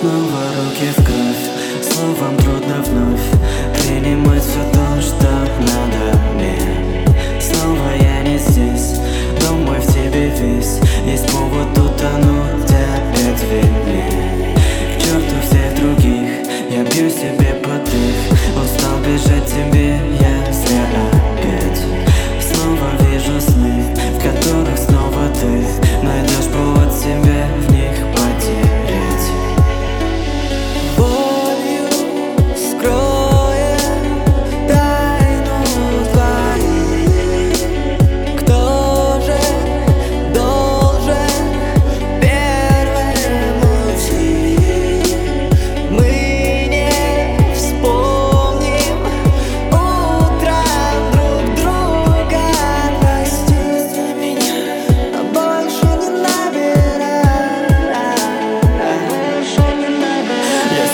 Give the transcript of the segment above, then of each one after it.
Снова руки в кровь Словом трудно вновь Принимать все то, что надо мне. Снова я не здесь Домой в тебе весь Есть повод утонуть опять в вине. К черту всех других Я бью себе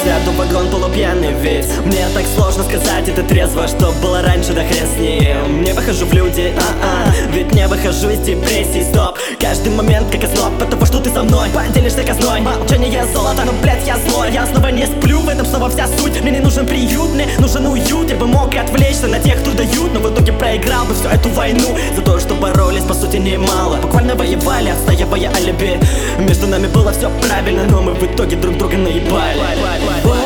сяду в вагон полупьяный весь Мне так сложно сказать это трезво Что было раньше, да хрен с ним. Не выхожу в люди, а-а Ведь не выхожу из депрессии, стоп Каждый момент как озноб Потому что ты со мной. Поделишься казной Молчание золото, но, блядь, я злой. Я снова не сплю, в этом снова вся суть. Мне не нужен приют, мне нужен уют. Я бы мог и отвлечься на тех, кто дают Но в итоге проиграл бы всю эту войну. За то, что боролись, по сути, немало. Буквально воевали, отстаивая между нами было все правильно Но мы в итоге друг друга наебали.